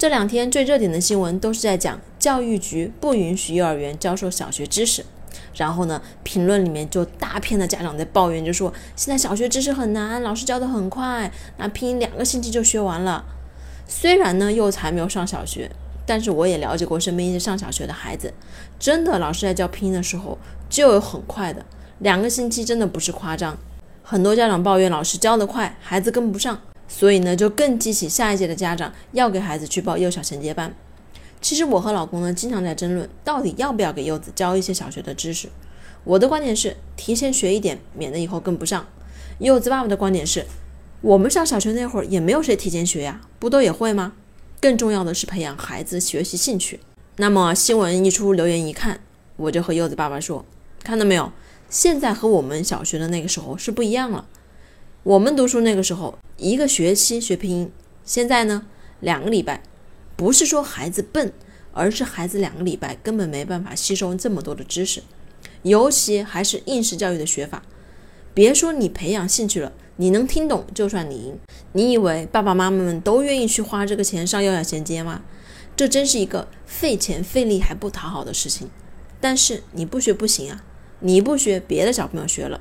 这两天最热点的新闻都是在讲教育局不允许幼儿园教授小学知识，然后呢，评论里面就大片的家长在抱怨，就说现在小学知识很难，老师教的很快，那拼音两个星期就学完了。虽然呢，幼才没有上小学，但是我也了解过身边一些上小学的孩子，真的老师在教拼音的时候就有很快的，两个星期真的不是夸张。很多家长抱怨老师教得快，孩子跟不上。所以呢，就更激起下一届的家长要给孩子去报幼小衔接班。其实我和老公呢，经常在争论，到底要不要给柚子教一些小学的知识。我的观点是，提前学一点，免得以后跟不上。柚子爸爸的观点是，我们上小学那会儿也没有谁提前学呀，不都也会吗？更重要的是培养孩子学习兴趣。那么新闻一出，留言一看，我就和柚子爸爸说，看到没有，现在和我们小学的那个时候是不一样了。我们读书那个时候，一个学期学拼音，现在呢，两个礼拜，不是说孩子笨，而是孩子两个礼拜根本没办法吸收这么多的知识，尤其还是应试教育的学法。别说你培养兴趣了，你能听懂就算你赢。你以为爸爸妈妈们都愿意去花这个钱上幼小衔接吗？这真是一个费钱费力还不讨好的事情。但是你不学不行啊，你不学，别的小朋友学了。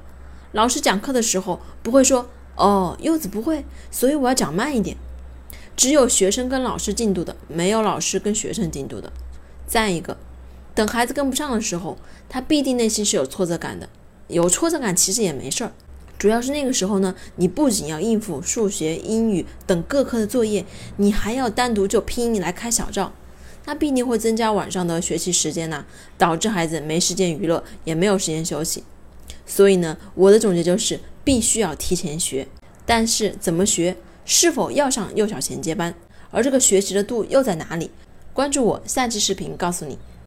老师讲课的时候不会说哦，柚子不会，所以我要讲慢一点。只有学生跟老师进度的，没有老师跟学生进度的。再一个，等孩子跟不上的时候，他必定内心是有挫折感的。有挫折感其实也没事儿，主要是那个时候呢，你不仅要应付数学、英语等各科的作业，你还要单独就拼音来开小灶，那必定会增加晚上的学习时间呐，导致孩子没时间娱乐，也没有时间休息。所以呢，我的总结就是必须要提前学，但是怎么学，是否要上幼小衔接班，而这个学习的度又在哪里？关注我，下期视频告诉你。